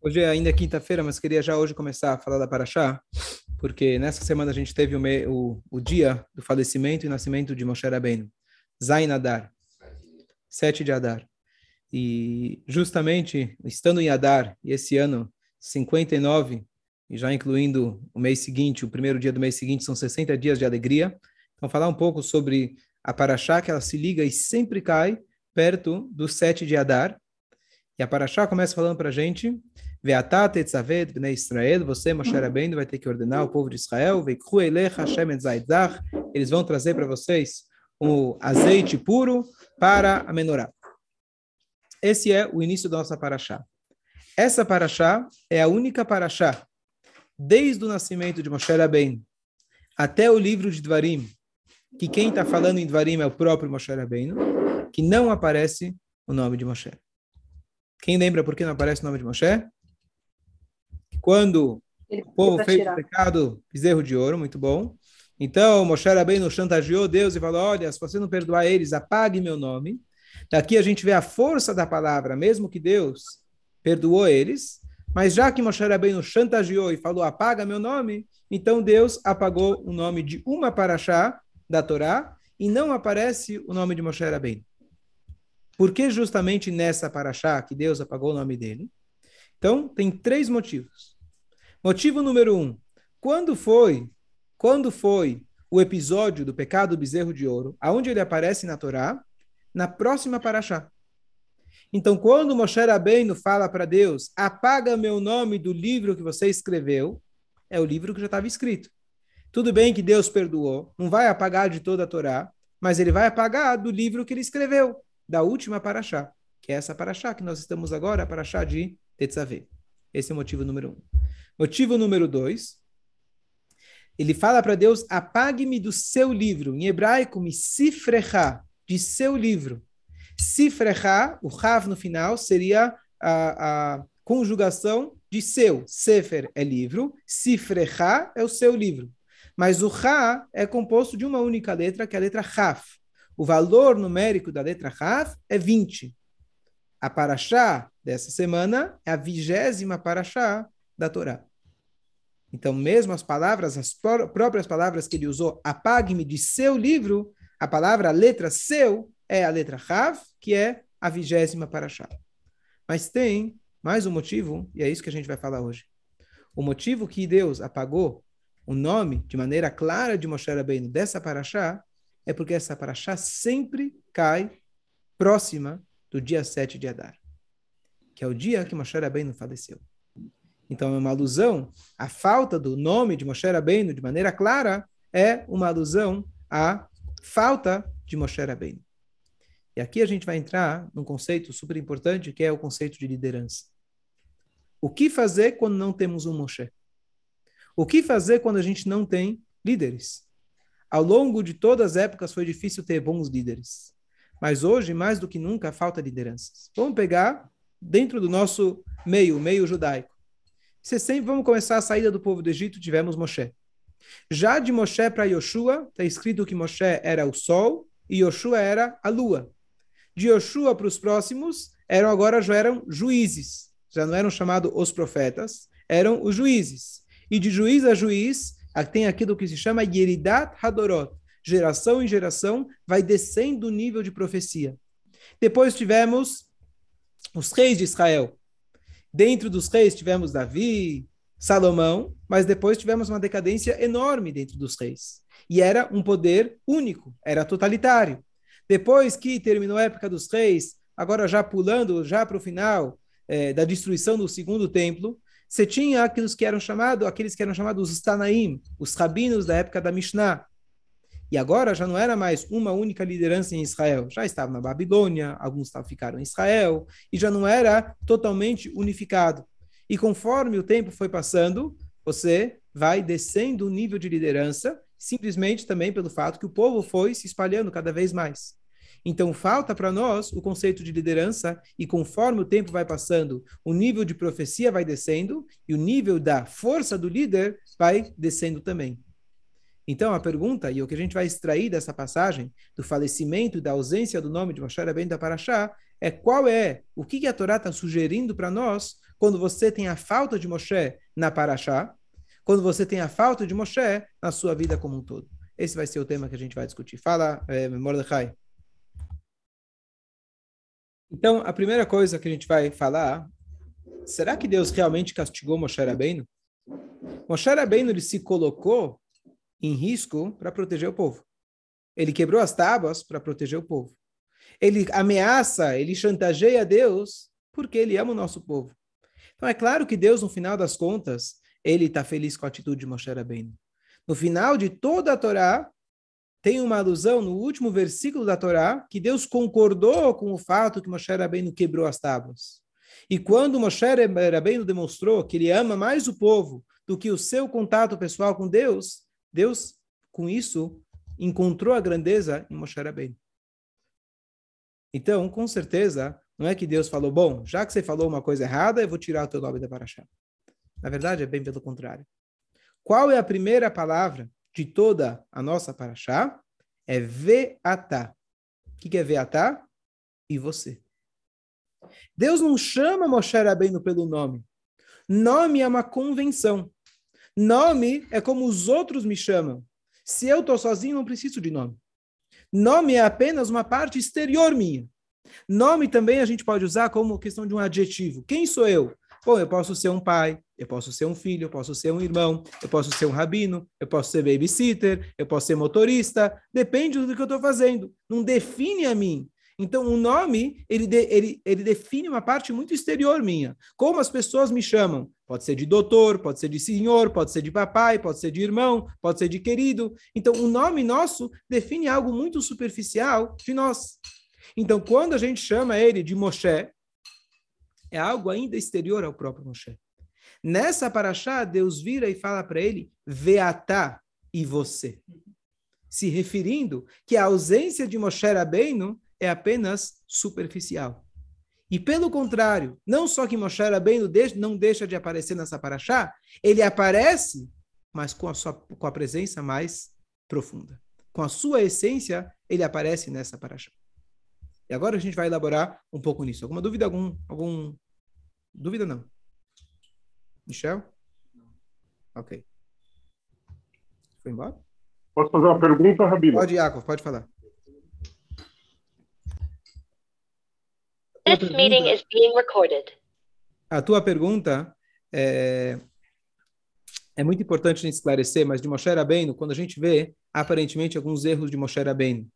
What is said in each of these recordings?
Hoje é ainda quinta-feira, mas queria já hoje começar a falar da Paraxá, porque nessa semana a gente teve o, me, o, o dia do falecimento e nascimento de Moshe Rabbeinu, Zain Adar, 7 de Adar. E justamente, estando em Adar, e esse ano, 59, e já incluindo o mês seguinte, o primeiro dia do mês seguinte, são 60 dias de alegria. Então, falar um pouco sobre a Paraxá, que ela se liga e sempre cai perto do 7 de Adar. E a Paraxá começa falando para a gente, Ve'atá tetzavet bnei Israel, você, Moshe Rabbeinu, vai ter que ordenar o povo de Israel, elech Hashem et eles vão trazer para vocês o azeite puro para a menorá. Esse é o início da nossa Paraxá. Essa Paraxá é a única Paraxá, desde o nascimento de Moshe Rabbeinu até o livro de Dvarim, que quem está falando em Dvarim é o próprio Moshe Rabbeinu, que não aparece o nome de Moshe. Quem lembra por que não aparece o nome de Moshe? Quando Ele o povo fez tirar. o pecado, bezerro de ouro, muito bom. Então, Moshe Rabbeinu chantageou Deus e falou, olha, se você não perdoar eles, apague meu nome. Daqui a gente vê a força da palavra, mesmo que Deus perdoou eles, mas já que Moshe Rabbeinu chantageou e falou, apaga meu nome, então Deus apagou o nome de uma paraxá da Torá e não aparece o nome de Moshe Rabbeinu. Por que justamente nessa paraxá que Deus apagou o nome dele? Então, tem três motivos. Motivo número um, quando foi, quando foi o episódio do pecado do bezerro de ouro, aonde ele aparece na Torá? Na próxima paraxá. Então, quando Moshe Rabbeinu fala para Deus, apaga meu nome do livro que você escreveu, é o livro que já estava escrito. Tudo bem que Deus perdoou, não vai apagar de toda a Torá, mas ele vai apagar do livro que ele escreveu, da última paraxá, que é essa paraxá que nós estamos agora, a paraxá de Tetzaveh. Esse é o motivo número um. Motivo número dois, ele fala para Deus, apague-me do seu livro, em hebraico, me sifrecha, de seu livro. Sifrecha, o Rav no final, seria a, a conjugação de seu. Sefer é livro, Sifrecha é o seu livro. Mas o Ra é composto de uma única letra, que é a letra Raf. O valor numérico da letra Raf é 20. A Paraxá dessa semana é a vigésima Paraxá da Torá. Então, mesmo as palavras, as próprias palavras que ele usou, apague-me de seu livro, a palavra, a letra seu, é a letra Rav, que é a vigésima Paraxá. Mas tem mais um motivo, e é isso que a gente vai falar hoje. O motivo que Deus apagou o nome de maneira clara de Moshe Rabbeinu dessa Paraxá é porque essa Paraxá sempre cai próxima do dia 7 de Adar, que é o dia que Moshe Rabbeinu faleceu. Então é uma alusão, a falta do nome de Moshe Rabbeinu de maneira clara é uma alusão à falta de Moshe Rabbeinu. E aqui a gente vai entrar num conceito super importante, que é o conceito de liderança. O que fazer quando não temos um Moshe? O que fazer quando a gente não tem líderes? Ao longo de todas as épocas foi difícil ter bons líderes. Mas hoje, mais do que nunca, falta lideranças. Vamos pegar dentro do nosso meio, meio judaico. Você sempre vamos começar a saída do povo do Egito, tivemos Moshe. Já de Moshe para Yoshua, está escrito que Moshe era o sol e Yoshua era a lua de Yoshua para os próximos eram agora já eram juízes, já não eram chamados os profetas, eram os juízes. E de juiz a juiz, tem aquilo que se chama Yeridat Hadorot, geração em geração vai descendo o nível de profecia. Depois tivemos os reis de Israel. Dentro dos reis tivemos Davi, Salomão, mas depois tivemos uma decadência enorme dentro dos reis. E era um poder único, era totalitário. Depois que terminou a época dos reis, agora já pulando já para o final é, da destruição do segundo templo, você tinha aqueles que eram chamados, aqueles que eram chamados os Tanaim, os rabinos da época da Mishnah. E agora já não era mais uma única liderança em Israel. Já estava na Babilônia, alguns ficaram em Israel, e já não era totalmente unificado. E conforme o tempo foi passando, você vai descendo o nível de liderança, simplesmente também pelo fato que o povo foi se espalhando cada vez mais. Então, falta para nós o conceito de liderança, e conforme o tempo vai passando, o nível de profecia vai descendo e o nível da força do líder vai descendo também. Então, a pergunta, e o que a gente vai extrair dessa passagem, do falecimento e da ausência do nome de Moshe Rabbeinu da Paraxá, é qual é, o que, a Torá está sugerindo para nós quando você tem a falta de Moshe na Paraxá, quando você tem a falta de Moshe na sua vida como um todo. Esse vai ser o tema que a gente vai discutir. Fala, é, Mordecai. Então, a primeira coisa que a gente vai falar, será que Deus realmente castigou Moshe Rabbeinu? Moshe Rabbeinu ele se colocou em risco para proteger o povo. Ele quebrou as tábuas para proteger o povo. Ele ameaça, ele chantageia Deus porque ele ama o nosso povo. Então é claro que Deus, no final das contas, ele está feliz com a atitude de Moshe Rabbeinu. No final de toda a Torá, tem uma alusão no último versículo da Torá que Deus concordou com o fato que Moshe Rabbeinu quebrou as tábuas. E quando Moshe Rabbeinu demonstrou que ele ama mais o povo do que o seu contato pessoal com Deus, Deus, com isso, encontrou a grandeza em Moshe Rabbeinu. Então, com certeza, não é que Deus falou, bom, já que você falou uma coisa errada, eu vou tirar o teu nome da Paraxá. Na verdade, é bem pelo contrário. Qual é a primeira palavra de toda a nossa Paraxá? É Veatá. O que é Veatá? E você. Deus não chama Moshe Rabbeinu pelo nome. Nome é uma convenção. Nome é como os outros me chamam. Se eu estou sozinho, não preciso de nome. Nome é apenas uma parte exterior minha. Nome também a gente pode usar como questão de um adjetivo. Quem sou eu? Bom, eu posso ser um pai, eu posso ser um filho, eu posso ser um irmão, eu posso ser um rabino, eu posso ser babysitter, eu posso ser motorista, depende do que eu estou fazendo. Não define a mim. Então, o nome, ele, de, ele, ele define uma parte muito exterior minha. Como as pessoas me chamam. Pode ser de doutor, pode ser de senhor, pode ser de papai, pode ser de irmão, pode ser de querido. Então, o nome nosso define algo muito superficial de nós. Então, quando a gente chama ele de Moshe, é algo ainda exterior ao próprio Moshe. Nessa paraxá, Deus vira e fala para ele, Veatá e você. Se referindo que a ausência de Moshe Rabbeinu é apenas superficial. E pelo contrário, não só que Moshe Rabbeinu não deixa de aparecer nessa paraxá, ele aparece, mas com a, sua, com a presença mais profunda. Com a sua essência, ele aparece nessa paraxá. E agora a gente vai elaborar um pouco nisso. Alguma dúvida? Algum, algum... Dúvida não? Michel? Ok. Foi embora? Posso fazer uma pergunta, Rabino? Pode, Jacob, pode falar. This meeting is being recorded. A tua pergunta é, é muito importante a gente esclarecer, mas de Moshe Rabbeinu, quando a gente vê, aparentemente, alguns erros de Moshe Rabbeinu.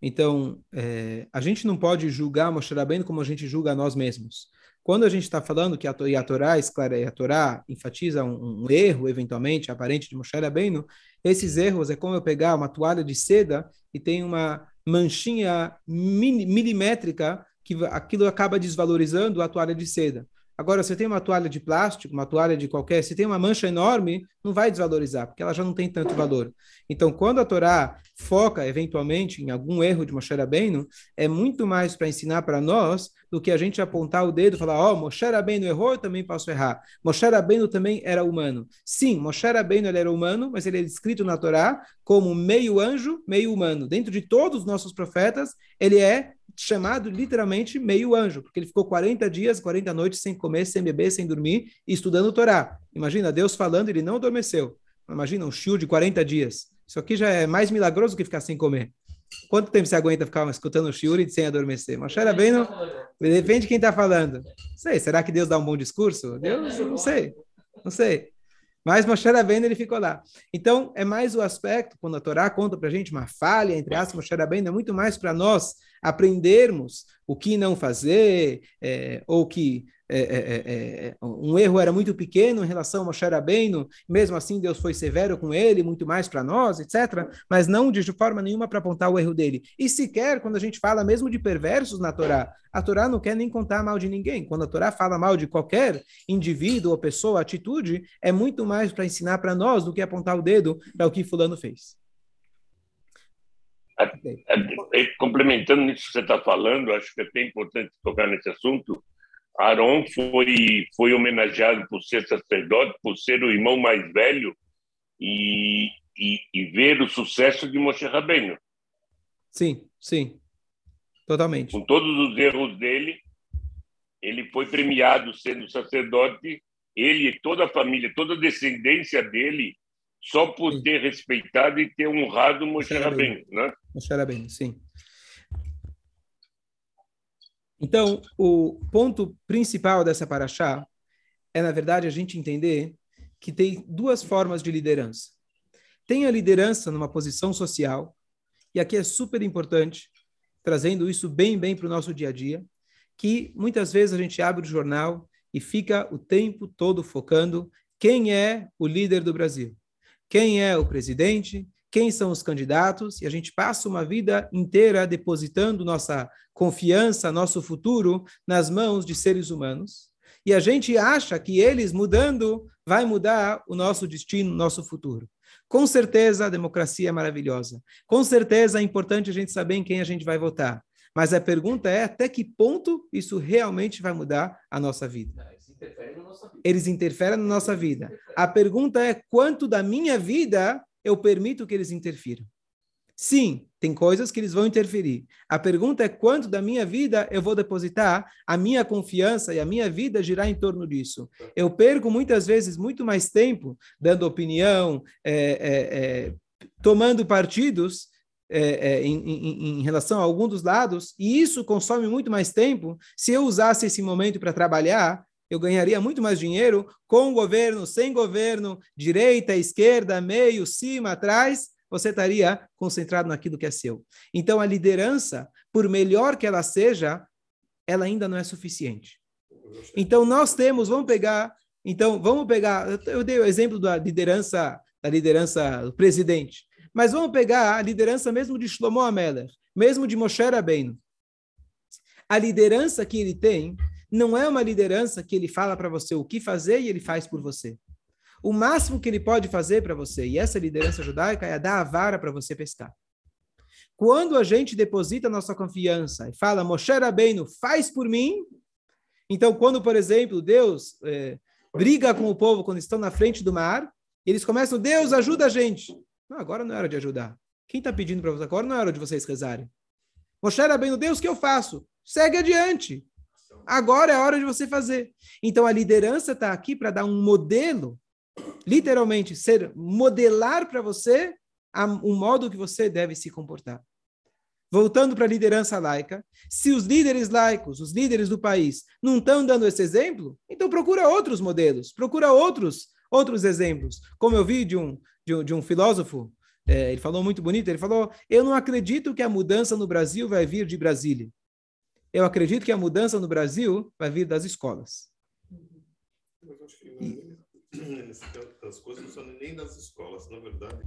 Então, é, a gente não pode julgar Moshe Rabbeinu como a gente julga a nós mesmos. Quando a gente está falando que a, a Torá, a Torá enfatiza um, um, erro, eventualmente, aparente de Moshe Rabbeinu, esses erros é como eu pegar uma toalha de seda e tem uma manchinha milimétrica que aquilo acaba desvalorizando a toalha de seda. Agora, você tem uma toalha de plástico, uma toalha de qualquer, se tem uma mancha enorme, não vai desvalorizar, porque ela já não tem tanto valor. Então, quando a Torá foca, eventualmente, em algum erro de Moshe Rabbeinu, é muito mais para ensinar para nós do que a gente apontar o dedo e falar, ó, oh, Moshe Rabbeinu errou, eu também posso errar. Moshe Rabbeinu também era humano. Sim, Moshe Rabbeinu ele era humano, mas ele é descrito na Torá como meio anjo, meio humano. Dentro de todos os nossos profetas, ele é chamado literalmente meio anjo, porque ele ficou 40 dias, 40 noites sem comer, sem beber, sem dormir e estudando o Torá. Imagina, Deus falando, ele não adormeceu. Imagina um shiur de 40 dias. Isso aqui já é mais milagroso que ficar sem comer. Quanto tempo você aguenta ficar escutando o shiur e sem adormecer? Mas era bem, não... depende de quem está falando. Não sei, será que Deus dá um bom discurso? Deus, não sei, não sei. Mas Moshe Rabbeinu, ele ficou lá. Então, é mais o aspecto, quando a Torá conta para a gente uma falha, entre aspas, Moshe Rabbeinu, é muito mais para nós aprendermos o que não fazer, é, ou que é, é, é, é, um erro era muito pequeno em relação a Moshe Rabbeinu, mesmo assim Deus foi severo com ele, muito mais para nós, etc. Mas não de forma nenhuma para apontar o erro dele. E sequer quando a gente fala mesmo de perversos na Torá, a Torá não quer nem contar mal de ninguém. Quando a Torá fala mal de qualquer indivíduo ou pessoa, atitude, é muito mais para ensinar para nós do que apontar o dedo para o que fulano fez. Complementando isso que você está falando, acho que é bem importante tocar nesse assunto Aaron foi, foi homenageado por ser sacerdote, por ser o irmão mais velho e, e, e ver o sucesso de Moshe Rabbeinu. Sim, sim. Totalmente. Com todos os erros dele, ele foi premiado sendo sacerdote, ele e toda a família, toda a descendência dele, só por sim. ter respeitado e ter honrado Moshe Rabbeinu, né? Moshe Rabbeinu, sim. Então, o ponto principal dessa paraxá é, na verdade, a gente entender que tem duas formas de liderança. Tem a liderança numa posição social, e aqui é super importante, trazendo isso bem, bem para o nosso dia a dia, que muitas vezes a gente abre o jornal e fica o tempo todo focando quem é o líder do Brasil, quem é o presidente, quem são os candidatos, e a gente passa uma vida inteira depositando nossa confiança, nosso futuro nas mãos de seres humanos. E a gente acha que eles mudando vai mudar o nosso destino, nosso futuro. Com certeza a democracia é maravilhosa. Com certeza é importante a gente saber em quem a gente vai votar. Mas a pergunta é até que ponto isso realmente vai mudar a nossa vida. Eles interferem na nossa vida. A pergunta é quanto da minha vida eu permito que eles interfiram. Sim, tem coisas que eles vão interferir. A pergunta é quanto da minha vida eu vou depositar a minha confiança e a minha vida girar em torno disso. Eu perco muitas vezes muito mais tempo dando opinião, é, é, é, tomando partidos é, é, em, em, em, relação a algum dos lados, e isso consome muito mais tempo. Se eu usasse esse momento para trabalhar, eu ganharia muito mais dinheiro com governo, sem governo, direita, esquerda, meio, cima, atrás você estaria concentrado naquilo que é seu. Então, a liderança, por melhor que ela seja, ela ainda não é suficiente. Então, nós temos, vamos pegar, então, vamos pegar, eu dei o exemplo da liderança, da liderança do presidente, mas vamos pegar a liderança mesmo de Shlomo Ameler, mesmo de Moshe Rabbeinu. A liderança que ele tem não é uma liderança que ele fala para você o que fazer e ele faz por você. O máximo que ele pode fazer para você, e essa liderança judaica, é dar a vara para você pescar. Quando a gente deposita nossa confiança e fala, Moshe Rabbeinu, faz por mim, então quando, por exemplo, Deus é, briga com o povo quando estão na frente do mar, eles começam, Deus, ajuda a gente. Não, agora não é hora de ajudar. Quem está pedindo para vocês agora não é hora de vocês rezarem. Moshe Rabbeinu, Deus, o que eu faço? Segue adiante. Agora é hora de você fazer. Então a liderança está aqui para dar um modelo literalmente ser modelar para você o modo que você deve se comportar. Voltando para a liderança laica, se os líderes laicos, os líderes do país, não estão dando esse exemplo, então procura outros modelos, procura outros outros exemplos. Como eu vi de um, de um, de um filósofo, é, ele falou muito bonito, ele falou, eu não acredito que a mudança no Brasil vai vir de Brasília. Eu acredito que a mudança no Brasil vai vir das escolas. As coisas não são nem das escolas, na verdade.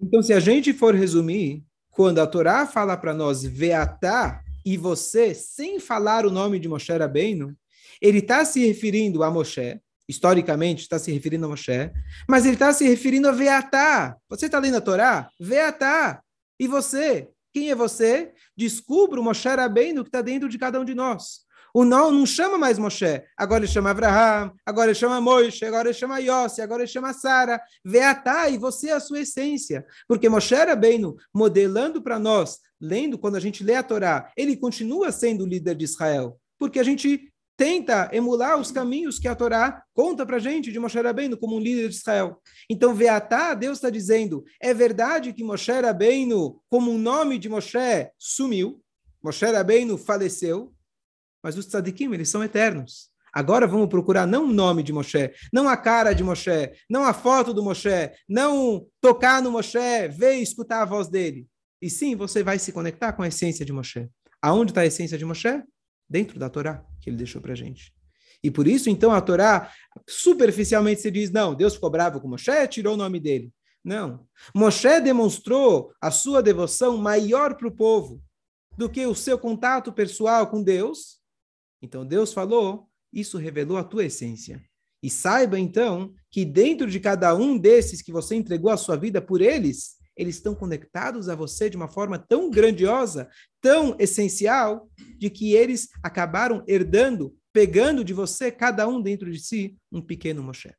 Então, se a gente for resumir, quando a Torá fala para nós Veatá e você, sem falar o nome de Moshe Rabbeinu, ele está se referindo a Moshe, historicamente está se referindo a Moshe, mas ele está se referindo a Veatá. Você está lendo a Torá? Veatá. E você? Quem é você? Descubra o Moshe Rabbeinu que está dentro de cada um de nós. O não não chama mais Moshe, agora ele chama Abraham, agora ele chama Moisés, agora ele chama Yossi, agora ele chama Sara. Veatá, e você é a sua essência. Porque Moshe Rabbeinu, modelando para nós, lendo, quando a gente lê a Torá, ele continua sendo o líder de Israel. Porque a gente tenta emular os caminhos que a Torá conta para gente de Moshe Rabbeinu como um líder de Israel. Então, Veatá, Deus está dizendo, é verdade que Moshe Rabbeinu, como o nome de Moshe, sumiu, Moshe Rabbeinu faleceu, mas os tzadikim, eles são eternos. Agora vamos procurar não o nome de Moshe, não a cara de Moshe, não a foto do Moshe, não tocar no Moshe, ver e escutar a voz dele. E sim, você vai se conectar com a essência de Moshe. Aonde está a essência de Moshe? Dentro da Torá, que ele deixou para gente. E por isso, então, a Torá, superficialmente se diz, não, Deus ficou bravo com Moshe, tirou o nome dele. Não. Moshe demonstrou a sua devoção maior para o povo do que o seu contato pessoal com Deus então Deus falou, isso revelou a tua essência. E saiba então que dentro de cada um desses que você entregou a sua vida por eles, eles estão conectados a você de uma forma tão grandiosa, tão essencial, de que eles acabaram herdando, pegando de você, cada um dentro de si, um pequeno Moshe.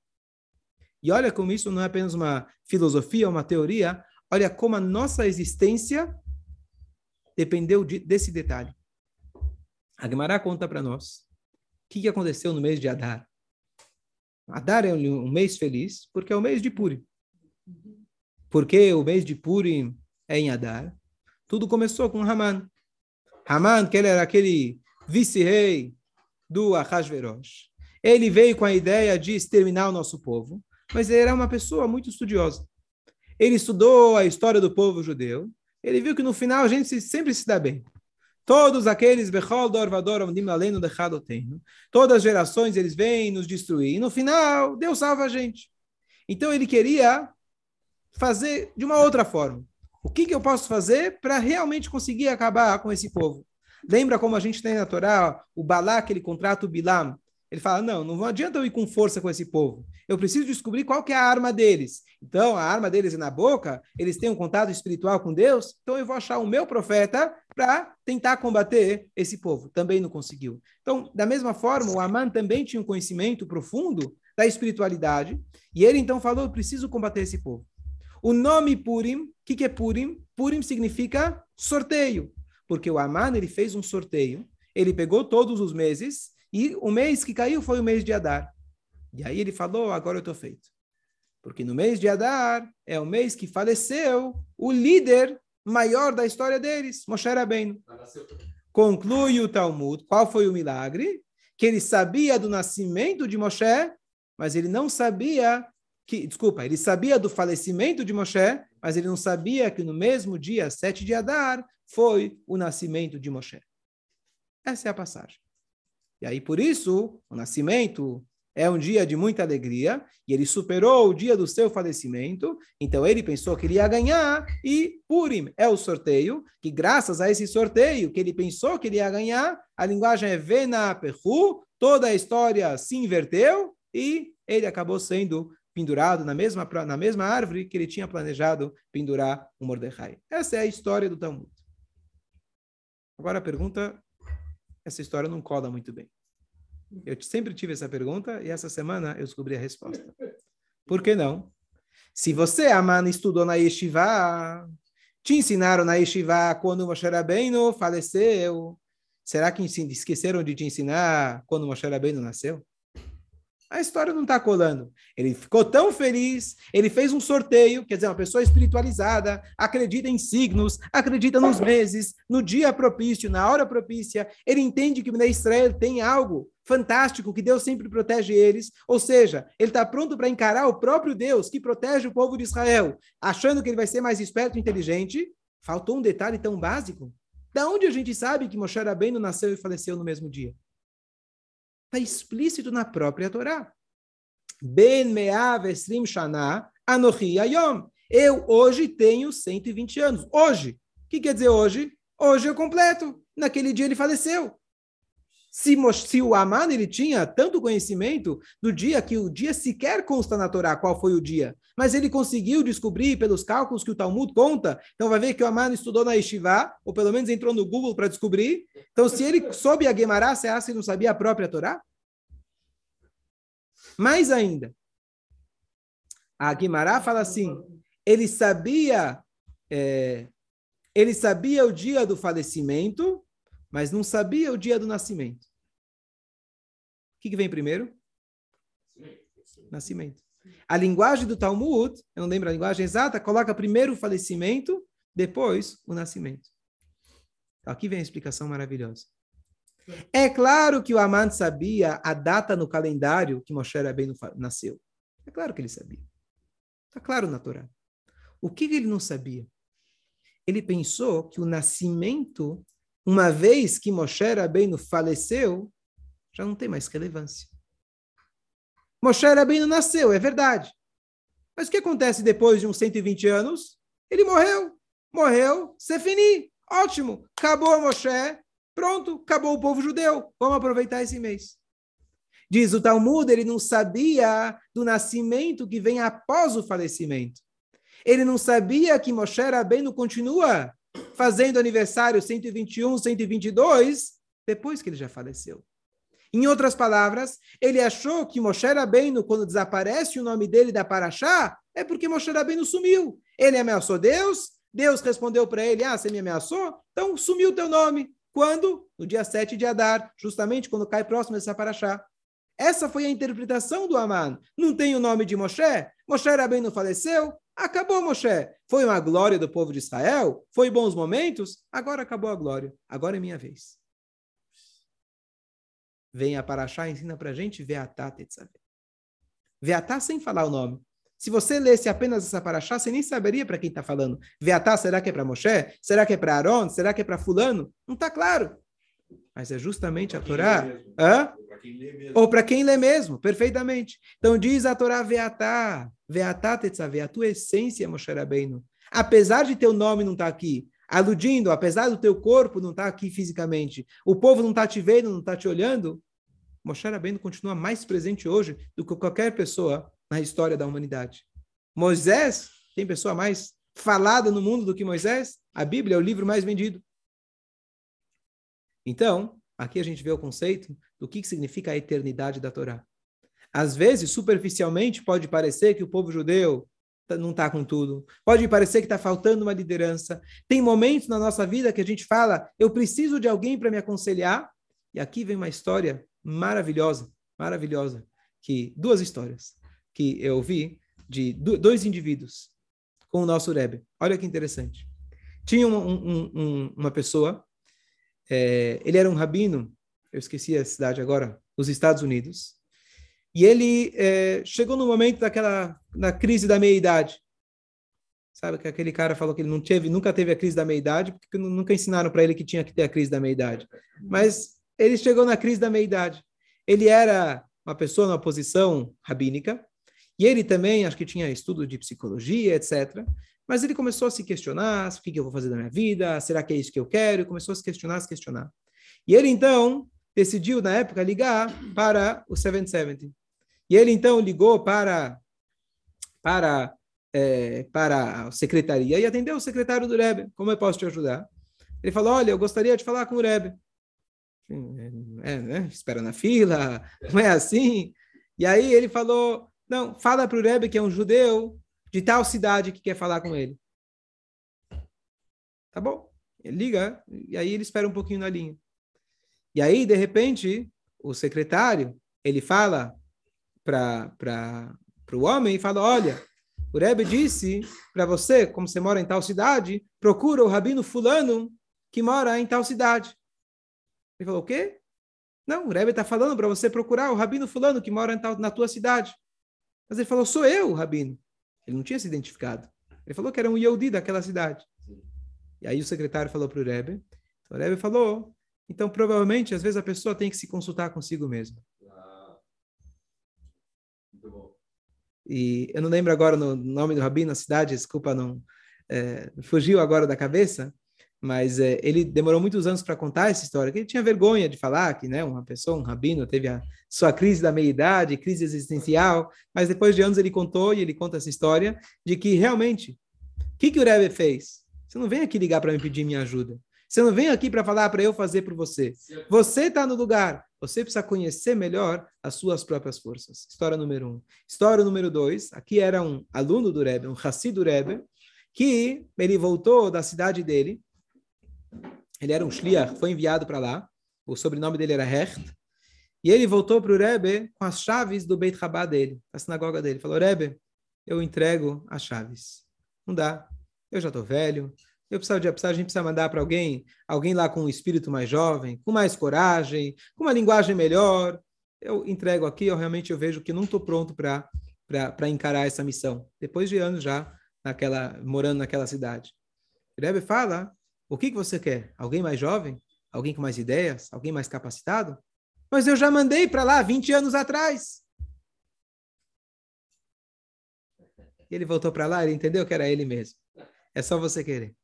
E olha como isso não é apenas uma filosofia, uma teoria, olha como a nossa existência dependeu de, desse detalhe. A Gemara conta para nós o que, que aconteceu no mês de Adar. Adar é um, um mês feliz porque é o mês de Purim. Porque o mês de Purim é em Adar. Tudo começou com Haman. Haman, que ele era aquele vice-rei do Ahasverosh. Ele veio com a ideia de exterminar o nosso povo, mas ele era uma pessoa muito estudiosa. Ele estudou a história do povo judeu. Ele viu que no final a gente sempre se dá bem. Todos aqueles, todas as gerações eles vêm nos destruir. E no final, Deus salva a gente. Então ele queria fazer de uma outra forma. O que, que eu posso fazer para realmente conseguir acabar com esse povo? Lembra como a gente tem na Torá o Balak, ele contrata o Bilam. Ele fala, não, não adianta eu ir com força com esse povo. Eu preciso descobrir qual que é a arma deles. Então, a arma deles é na boca, eles têm um contato espiritual com Deus, então eu vou achar o meu profeta para tentar combater esse povo. Também não conseguiu. Então, da mesma forma, o Aman também tinha um conhecimento profundo da espiritualidade, e ele então falou, preciso combater esse povo. O nome Purim, o que, que é Purim? Purim significa sorteio, porque o Aman ele fez um sorteio, ele pegou todos os meses, e o mês que caiu foi o mês de Adar. E aí ele falou, agora eu estou feito. Porque no mês de Adar é o mês que faleceu o líder maior da história deles, Moshe Rabbeinu. Conclui o Talmud, qual foi o milagre? Que ele sabia do nascimento de Moshe, mas ele não sabia que, desculpa, ele sabia do falecimento de Moshe, mas ele não sabia que no mesmo dia, 7 de Adar, foi o nascimento de Moshe. Essa é a passagem. E aí, por isso, o nascimento é um dia de muita alegria, e ele superou o dia do seu falecimento, então ele pensou que ele ia ganhar, e Purim é o sorteio, que graças a esse sorteio que ele pensou que ele ia ganhar, a linguagem é Vena Perru, toda a história se inverteu, e ele acabou sendo pendurado na mesma, na mesma árvore que ele tinha planejado pendurar o Mordecai. Essa é a história do Talmud. Agora a pergunta, essa história não cola muito bem. Eu sempre tive essa pergunta e essa semana eu descobri a resposta. Por que não? Se você, Aman, estudou na Yeshiva, te ensinaram na Yeshiva quando Moshe Rabbeinu faleceu, será que esqueceram de te ensinar quando Moshe Rabbeinu nasceu? A história não está colando. Ele ficou tão feliz, ele fez um sorteio, quer dizer, uma pessoa espiritualizada, acredita em signos, acredita nos meses, no dia propício, na hora propícia. Ele entende que na Israel tem algo fantástico, que Deus sempre protege eles. Ou seja, ele está pronto para encarar o próprio Deus que protege o povo de Israel, achando que ele vai ser mais esperto e inteligente. Faltou um detalhe tão básico. Da onde a gente sabe que Moshe Rabbeinu nasceu e faleceu no mesmo dia? Está explícito na própria Torá. Ben meav shana anochi ayom. Eu hoje tenho 120 anos. Hoje. O que quer dizer hoje? Hoje eu completo. Naquele dia ele faleceu. Se, se o Aman ele tinha tanto conhecimento do dia que o dia sequer consta na Torá qual foi o dia, mas ele conseguiu descobrir pelos cálculos que o Talmud conta, então vai ver que o Aman estudou na Yeshiva, ou pelo menos entrou no Google para descobrir. Então, se ele soube a Gemara, acha que não sabia a própria Torá? Mais ainda, a Guimará fala assim: ele sabia, é, ele sabia o dia do falecimento, mas não sabia o dia do nascimento. Que, que vem primeiro? Nascimento. A linguagem do Talmud, eu não lembro a linguagem exata, coloca primeiro o falecimento, depois o nascimento. Aqui vem a explicação maravilhosa. É claro que o Amant sabia a data no calendário que Moshe Rabbeinu nasceu. É claro que ele sabia. Está claro na Torá. O que ele não sabia? Ele pensou que o nascimento uma vez que Moshe Rabbeinu faleceu, já não tem mais relevância. Moshe Rabbeinu nasceu, é verdade. Mas o que acontece depois de uns 120 anos? Ele morreu. Morreu, se fini. Ótimo. Acabou Moshe. Pronto, acabou o povo judeu. Vamos aproveitar esse mês. Diz o Talmud, ele não sabia do nascimento que vem após o falecimento. Ele não sabia que Moshe Rabbeinu continua fazendo aniversário 121, 122, depois que ele já faleceu. Em outras palavras, ele achou que Moshe Rabbeinu, quando desaparece o nome dele da Paraxá, é porque Moshe Rabbeinu sumiu. Ele ameaçou Deus, Deus respondeu para ele: Ah, você me ameaçou? Então sumiu o teu nome. Quando? No dia 7 de Adar, justamente quando cai próximo dessa paraxá. Essa foi a interpretação do Aman. Não tem o nome de Moshe? Moshe não faleceu? Acabou, Moshe. Foi uma glória do povo de Israel? Foi bons momentos? Agora acabou a glória. Agora é minha vez. Vem a Paraxá ensina para a gente Veatá Tetzavé. Veatá sem falar o nome. Se você lesse apenas essa Paraxá, você nem saberia para quem está falando. Veatá, será que é para Moshe? Será que é para Aaron? Será que é para fulano? Não está claro. Mas é justamente a Torá. Hã? Ou para quem lê mesmo, perfeitamente. Então diz a Torá Veatá, Veatá Tetzaveh, a tua essência, Moshe Rabbeinu. Apesar de teu nome não estar tá aqui, aludindo, apesar do teu corpo não estar tá aqui fisicamente, o povo não está te vendo, não está te olhando, Moshe Rabbeinu continua mais presente hoje do que qualquer pessoa na história da humanidade. Moisés, tem pessoa mais falada no mundo do que Moisés? A Bíblia é o livro mais vendido. Então, Aqui a gente vê o conceito do que, significa a eternidade da Torá. Às vezes, superficialmente, pode parecer que o povo judeu não está com tudo. Pode parecer que está faltando uma liderança. Tem momentos na nossa vida que a gente fala, eu preciso de alguém para me aconselhar. E aqui vem uma história maravilhosa, maravilhosa, que duas histórias que eu ouvi de dois indivíduos com o nosso Rebbe. Olha que interessante. Tinha um, um, um, uma pessoa é, ele era um rabino, eu esqueci a cidade agora, nos Estados Unidos, e ele é, chegou no momento daquela na crise da meia-idade. Sabe que aquele cara falou que ele não teve, nunca teve a crise da meia-idade, porque nunca ensinaram para ele que tinha que ter a crise da meia-idade. Mas ele chegou na crise da meia-idade. Ele era uma pessoa numa posição rabínica, e ele também, acho que tinha estudo de psicologia, etc. Mas ele começou a se questionar, o que, eu vou fazer da minha vida, será que é isso que eu quero? Começou a se questionar, se questionar. E ele, então, decidiu, na época, ligar para o 770. E ele, então, ligou para, para, é, para a secretaria e atendeu o secretário do Rebbe. Como eu posso te ajudar? Ele falou, olha, eu gostaria de falar com o Rebbe. É, né? Espera na fila, não é assim? E aí ele falou, não, fala para o Rebbe que é um judeu de tal cidade que quer falar com ele. Tá bom. Ele liga, e aí ele espera um pouquinho na linha. E aí, de repente, o secretário, ele fala para o homem e fala, olha, o Rebbe disse para você, como você mora em tal cidade, procura o rabino fulano que mora em tal cidade. Ele falou, o quê? Não, o Rebbe está falando para você procurar o rabino fulano que mora tal, na tua cidade. Mas ele falou, sou eu, o rabino. Ele não tinha se identificado. Ele falou que era um Yehudi daquela cidade. E aí o secretário falou para o Rebbe. O Rebbe falou, então provavelmente, às vezes, a pessoa tem que se consultar consigo mesmo. Muito bom. E eu não lembro agora o no nome do rabino, a cidade, desculpa, não é, fugiu agora da cabeça, mas é, ele demorou muitos anos para contar essa história, que ele tinha vergonha de falar que né, uma pessoa, um rabino, teve a sua crise da meia-idade, crise existencial, mas depois de anos ele contou, e ele conta essa história, de que realmente, o que, que o Rebbe fez? Você não vem aqui ligar para me pedir minha ajuda. Você não vem aqui para falar para eu fazer por você. Você está no lugar. Você precisa conhecer melhor as suas próprias forças. História número um. História número dois. Aqui era um aluno do Rebbe, um Hassid do Rebbe, que ele voltou da cidade dele, ele era um shliach, foi enviado para lá. O sobrenome dele era Hecht. E ele voltou para o Rebbe com as chaves do Beit Rabá dele, da sinagoga dele. Falou, Rebbe, eu entrego as chaves. Não dá. Eu já estou velho. Eu preciso de, a gente precisa mandar para alguém, alguém lá com um espírito mais jovem, com mais coragem, com uma linguagem melhor. Eu entrego aqui, eu realmente eu vejo que não estou pronto para encarar essa missão. Depois de anos já naquela morando naquela cidade. O Rebbe fala o que, que você quer? Alguém mais jovem? Alguém com mais ideias? Alguém mais capacitado? Mas eu já mandei para lá 20 anos atrás. E ele voltou para lá, ele entendeu que era ele mesmo. É só você querer.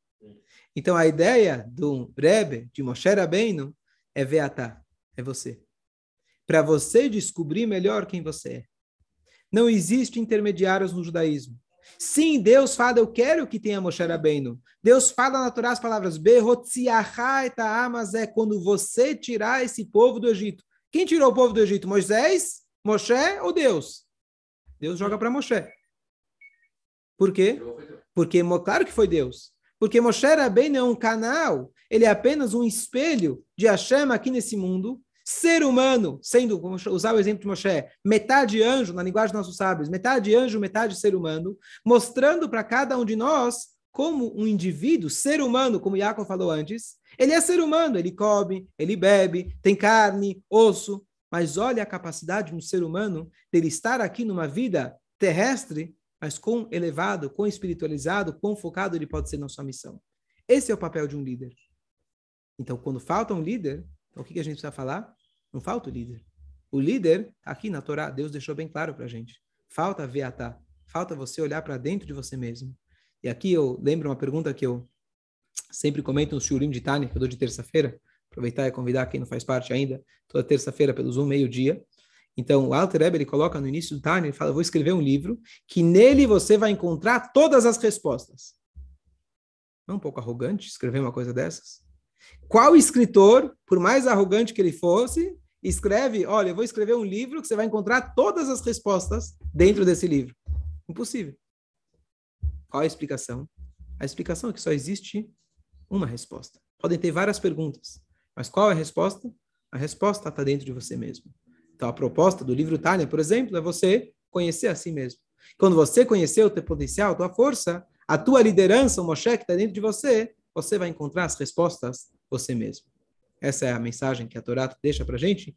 Então a ideia do Rebbe, de Moshe Rabbeinu, é Veatá, é você. Para você descobrir melhor quem você é. Não existe intermediários no judaísmo. Sim, Deus fala, eu quero que tenha Moshe Rabbeinu. Deus fala na Torá as palavras, mas é quando você tirar esse povo do Egito. Quem tirou o povo do Egito? Moisés, Moshe ou Deus? Deus joga para Moshe. Por quê? Porque, claro que foi Deus. Porque Moshe Rabbeinu é um canal, ele é apenas um espelho de Hashem aqui nesse mundo, ser humano, sendo, vamos usar o exemplo de Moshe, metade anjo, na linguagem dos nossos sábios, metade anjo, metade ser humano, mostrando para cada um de nós como um indivíduo, ser humano, como Jacob falou antes, ele é ser humano, ele come, ele bebe, tem carne, osso, mas olha a capacidade de um ser humano dele estar aqui numa vida terrestre, mas quão elevado, quão espiritualizado, quão focado ele pode ser na sua missão. Esse é o papel de um líder. Então, quando falta um líder, então, o que a gente precisa falar? Não falta o líder. O líder, aqui na Torá, Deus deixou bem claro para a gente. Falta veatá. Falta você olhar para dentro de você mesmo. E aqui eu lembro uma pergunta que eu sempre comento no Shurim de Tani, que eu dou de terça-feira. Aproveitar e convidar quem não faz parte ainda, toda terça-feira pelo Zoom, meio-dia. Então, o Alter Eber, ele coloca no início do Tani, ele fala, vou escrever um livro que nele você vai encontrar todas as respostas. Não é um pouco arrogante escrever uma coisa dessas? Qual escritor, por mais arrogante que ele fosse, escreve, olha, eu vou escrever um livro que você vai encontrar todas as respostas dentro desse livro? Impossível. Qual a explicação? A explicação é que só existe uma resposta. Podem ter várias perguntas, mas qual é a resposta? A resposta está dentro de você mesmo. Então, a proposta do livro Tânia, por exemplo, é você conhecer a si mesmo. Quando você conhecer o teu potencial, a tua força, a tua liderança, o Moshe que está dentro de você, você vai encontrar as respostas você mesmo. Essa é a mensagem que a Torá deixa para a gente.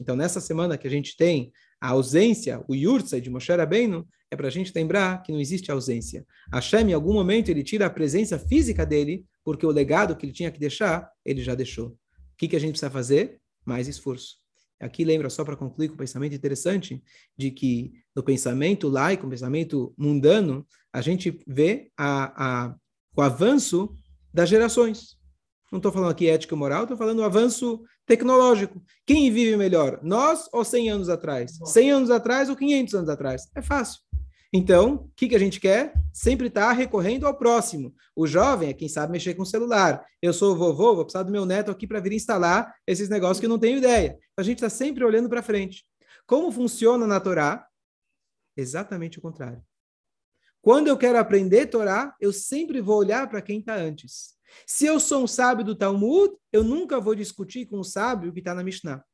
Então, nessa semana que a gente tem a ausência, o Yurtzai de Moshe Rabbeinu, é para a gente lembrar que não existe ausência. Hashem, em algum momento, ele tira a presença física dele, porque o legado que ele tinha que deixar, ele já deixou. O que, que a gente precisa fazer? Mais esforço. Aqui lembra, só para concluir com um pensamento interessante, de que no pensamento laico, no pensamento mundano, a gente vê a, a, o avanço das gerações. Não estou falando aqui ética e moral, estou falando o avanço tecnológico. Quem vive melhor? Nós ou 100 anos atrás? 100 anos atrás ou 500 anos atrás? É fácil. Então, o que, que a gente quer? Sempre estar tá recorrendo ao próximo. O jovem é quem sabe mexer com o celular. Eu sou o vovô, vou precisar do meu neto aqui para vir instalar esses negócios que eu não tenho ideia. A gente está sempre olhando para frente. Como funciona na Torá? Exatamente o contrário. Quando eu quero aprender Torá, eu sempre vou olhar para quem está antes. Se eu sou um sábio do Talmud, eu nunca vou discutir com o sábio que está na Mishnah.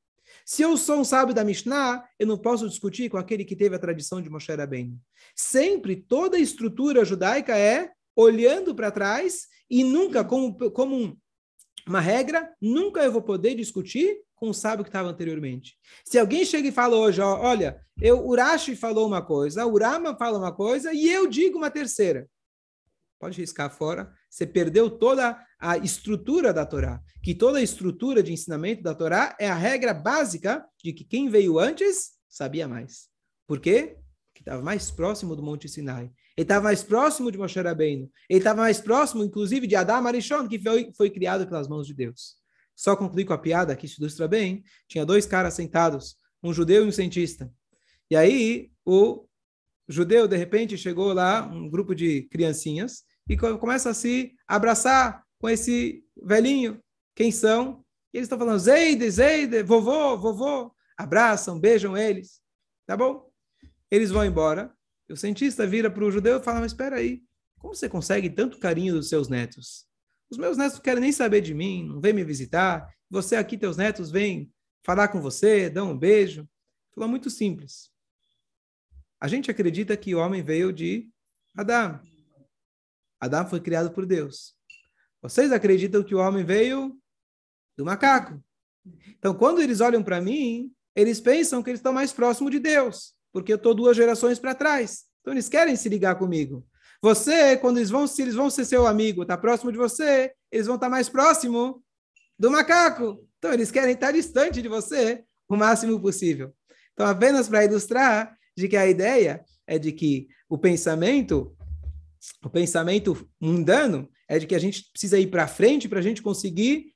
Se eu sou um sábio da Mishnah, eu não posso discutir com aquele que teve a tradição de Moshe Rabbeinu. Sempre toda a estrutura judaica é olhando para trás e nunca, como, como um, uma regra, nunca eu vou poder discutir com o sábio que estava anteriormente. Se alguém chega e fala hoje, ó, olha, eu, Urashi falou uma coisa, Urama fala uma coisa e eu digo uma terceira. Pode riscar fora. Você perdeu toda a estrutura da Torá. Que toda a estrutura de ensinamento da Torá é a regra básica de que quem veio antes sabia mais. Por quê? Porque estava mais próximo do Monte Sinai. Ele estava mais próximo de Moshe Rabbeinu. Ele estava mais próximo, inclusive, de Adam Arishon, que foi, foi criado pelas mãos de Deus. Só concluir com a piada que se ilustra bem. Tinha dois caras sentados, um judeu e um cientista. E aí, o judeu, de repente, chegou lá, um grupo de criancinhas, e começa a se abraçar com esse velhinho. Quem são? E eles estão falando, Zeide, Zeide, vovô, vovô. Abraçam, beijam eles. Tá bom? Eles vão embora. E o cientista vira para o judeu e fala, mas espera aí, como você consegue tanto carinho dos seus netos? Os meus netos não querem nem saber de mim, não vêm me visitar. Você aqui, teus netos, vêm falar com você, dão um beijo. Falou muito simples. A gente acredita que o homem veio de Adão. Adão foi criado por Deus. Vocês acreditam que o homem veio do macaco. Então, quando eles olham para mim, eles pensam que eles estão mais próximos de Deus, porque eu estou duas gerações para trás. Então, eles querem se ligar comigo. Você, quando eles vão, se eles vão ser seu amigo, está próximo de você, eles vão estar tá mais próximo do macaco. Então, eles querem estar distante de você o máximo possível. Então, apenas para ilustrar de que a ideia é de que o pensamento o pensamento mundano é de que a gente precisa ir para frente para a gente conseguir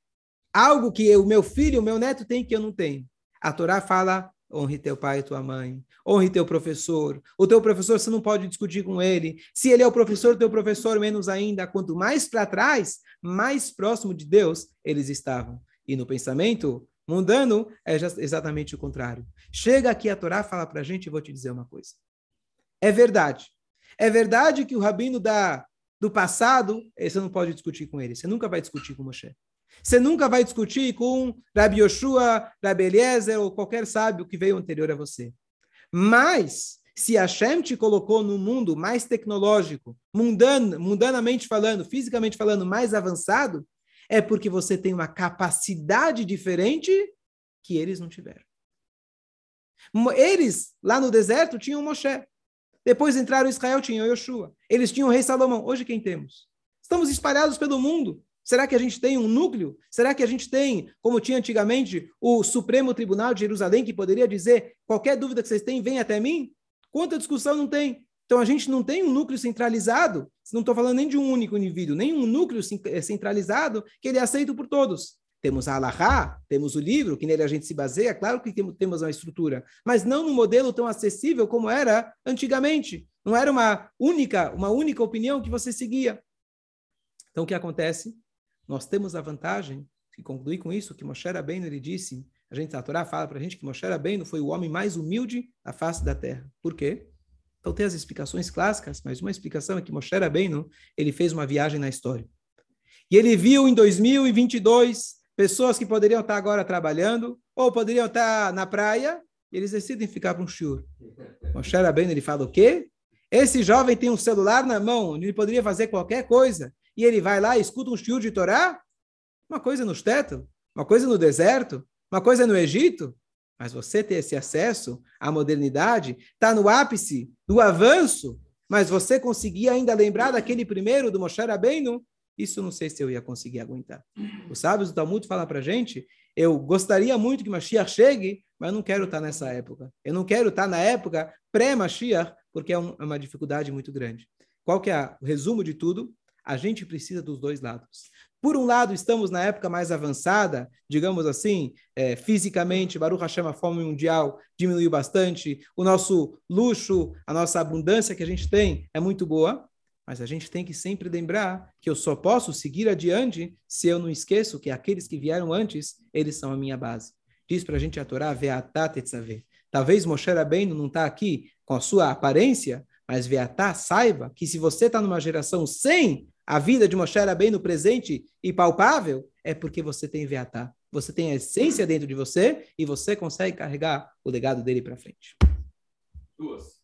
algo que o meu filho, o meu neto tem que eu não tenho. A Torá fala honre teu pai e tua mãe, honre teu professor. O teu professor você não pode discutir com ele. Se ele é o professor, teu professor menos ainda. Quanto mais para trás, mais próximo de Deus eles estavam. E no pensamento mundano é exatamente o contrário. Chega aqui a Torá fala para a gente, vou te dizer uma coisa. É verdade é verdade que o rabino da, do passado, você não pode discutir com ele. Você nunca vai discutir com Moshe. Você nunca vai discutir com Rabi Yoshua, Rabi Eliezer ou qualquer sábio que veio anterior a você. Mas, se Hashem te colocou no mundo mais tecnológico, mundano, mundanamente falando, fisicamente falando, mais avançado, é porque você tem uma capacidade diferente que eles não tiveram. Eles, lá no deserto, tinham Moshe. Depois entraram Israel, tinham Yoshua. Eles tinham o rei Salomão. Hoje quem temos? Estamos espalhados pelo mundo. Será que a gente tem um núcleo? Será que a gente tem, como tinha antigamente, o Supremo Tribunal de Jerusalém, que poderia dizer qualquer dúvida que vocês têm, vem até mim? Quanta discussão não tem? Então a gente não tem um núcleo centralizado, não estou falando nem de um único indivíduo, nem um núcleo eh, centralizado que ele é aceito por todos. Temos a Allahá, temos o livro, que nele a gente se baseia, claro que temos uma estrutura, mas não num modelo tão acessível como era antigamente. Não era uma única, uma única opinião que você seguia. Então o que acontece? nós temos a vantagem, que concluir com isso, que Moshe Rabbeinu, ele disse, a gente, a Torá fala para a gente que Moshe Rabbeinu foi o homem mais humilde da face da terra. Por quê? Então tem as explicações clássicas, mas uma explicação é que Moshe Rabbeinu, ele fez uma viagem na história. E ele viu em 2022 pessoas que poderiam estar agora trabalhando, ou poderiam estar na praia, eles decidem ficar para um shiur. Moshe Rabbeinu, ele fala o quê? Esse jovem tem um celular na mão, ele poderia fazer qualquer coisa e ele vai lá e escuta um shiur de Torá? Uma coisa no teto, uma coisa no deserto, uma coisa no Egito. Mas você ter esse acesso à modernidade, está no ápice do avanço, mas você conseguir ainda lembrar daquele primeiro, do Moshe Rabbeinu, isso não sei se eu ia conseguir aguentar. Os sábios do Talmud falam para gente, eu gostaria muito que Mashiach chegue, mas eu não quero estar nessa época. Eu não quero estar na época pré-Mashiach, porque é, um, é uma dificuldade muito grande. Qual que é o resumo de tudo? A gente precisa dos dois lados. Por um lado, estamos na época mais avançada, digamos assim, é, fisicamente, Baruch Hashem, a fome mundial diminuiu bastante, o nosso luxo, a nossa abundância que a gente tem é muito boa, mas a gente tem que sempre lembrar que eu só posso seguir adiante se eu não esqueço que aqueles que vieram antes, eles são a minha base. Diz para a gente a Torá. Talvez Moshe Rabbeinu não está aqui com a sua aparência, mas Veatá saiba que se você está numa geração sem a vida de Moshe no presente e palpável, é porque você tem Veatá. Você tem a essência dentro de você e você consegue carregar o legado dele para frente. Duas.